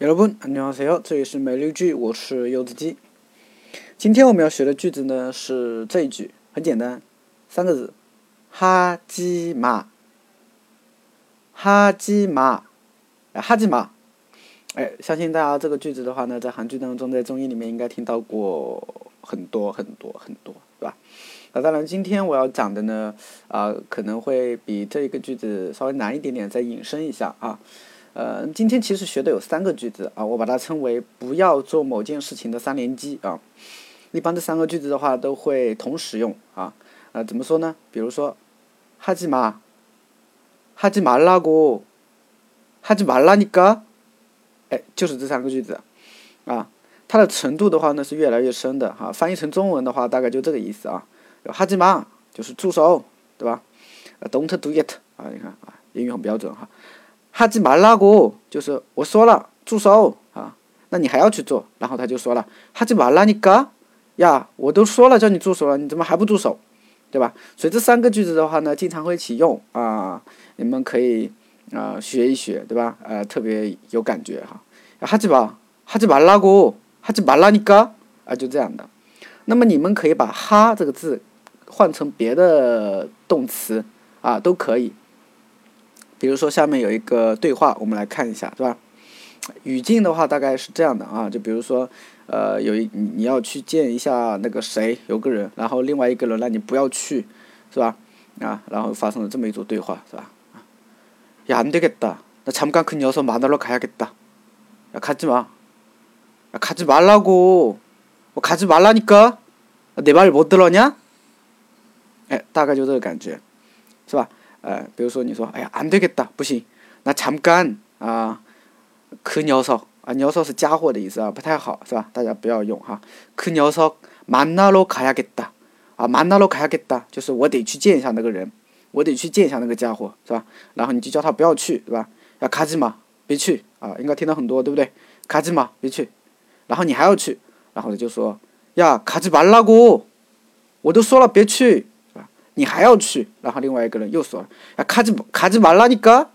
여러분안녕하세요，这里是美丽句，我是柚子鸡。今天我们要学的句子呢是这一句，很简单，三个字，하지 마， 하지 마， 하지 마。 哎，相信大家这个句子的话呢，在韩剧当中，在综艺里面应该听到过很多很多很多，对吧？那当然，今天我要讲的呢，啊，可能会比这一个句子稍微难一点点，再引申一下啊。 呃，今天其实学的有三个句子啊，我把它称为不要做某件事情的三连击啊。一般这三个句子的话都会同时用啊。呃，怎么说呢？比如说，하지 마， 하지말라 고， 하지말라니 까， 哎，就是这三个句子啊。它的程度的话呢是越来越深的哈。翻译成中文的话，大概就这个意思啊。哈지 마， 就是住手，对吧？Don't do it 啊，你看啊，英语很标准哈。 哈基马拉古就是我说了住手啊，那你还要去做，然后他就说了哈基马拉尼嘎呀，我都说了叫你住手了，你怎么还不住手，对吧？所以这三个句子的话呢，经常会一起用啊，你们可以啊学一学，对吧？呃，特别有感觉哈。哈基巴哈基马拉古哈基马拉尼嘎啊，就这样的。那么你们可以把哈这个字换成别的动词啊，都可以。比如说，下面有一个对话，我们来看一下，是吧？语境的话大概是这样的啊，就比如说，呃，有一你你要去见一下那个谁，有个人，然后另外一个人让你不要去，是吧？啊，然后发生了这么一组对话，是吧？야안되겠다나잠깐그녀석만나러가야겠다야가지마야가지말라고가지말라니까내말못들었냐哎，大概就这个感觉，是吧？ 呃，比如说你说，哎呀，안되겠 다， 不行，那잠깐啊，그녀석啊，녀석是家伙的意思啊，不太好，是吧？大家不要用哈。그녀석만나러가야겠다啊，만나러가야겠다就是我得去见一下那个人，我得去见一下那个家伙，是吧？然后你就叫他不要去，对吧？要卡지 마， 别去啊，应该听到很多，对不对？卡지 마， 别去。然后你还要去，然后他就说，呀，卡지拉고， 我都说了别去。 你还要去，然后另外一个人又说了：“呀，卡지卡지 말라니 까？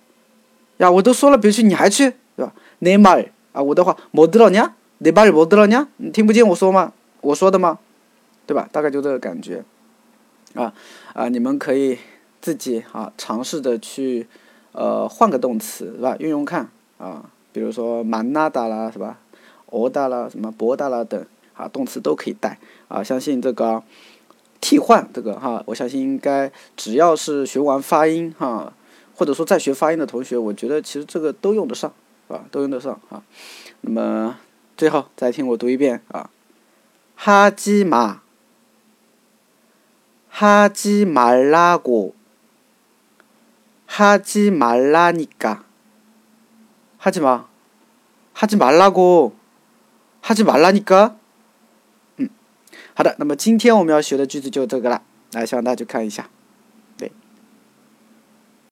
呀，我都说了别去，你还去，对吧？내말啊，我的话못들었냐내말못들었냐你听不见我说吗？我说的吗？对吧？大概就这个感觉。啊啊，你们可以自己啊尝试着去呃换个动词是吧？用用看啊，比如说만나다啦是吧？오다啦什么보다啦等啊动词都可以带啊，相信这个。 替换这个哈我相信应该只要是学完发音哈或者说在学发音的同学我觉得其实这个都用得上是吧都用得上哈。那么最后再听我读一遍啊。哈基马哈基马拉古哈基马拉尼嘎哈基吗哈基玛拉古哈基玛拉尼哥好的，那么今天我们要学的句子就这个了，来，希望大家去看一下。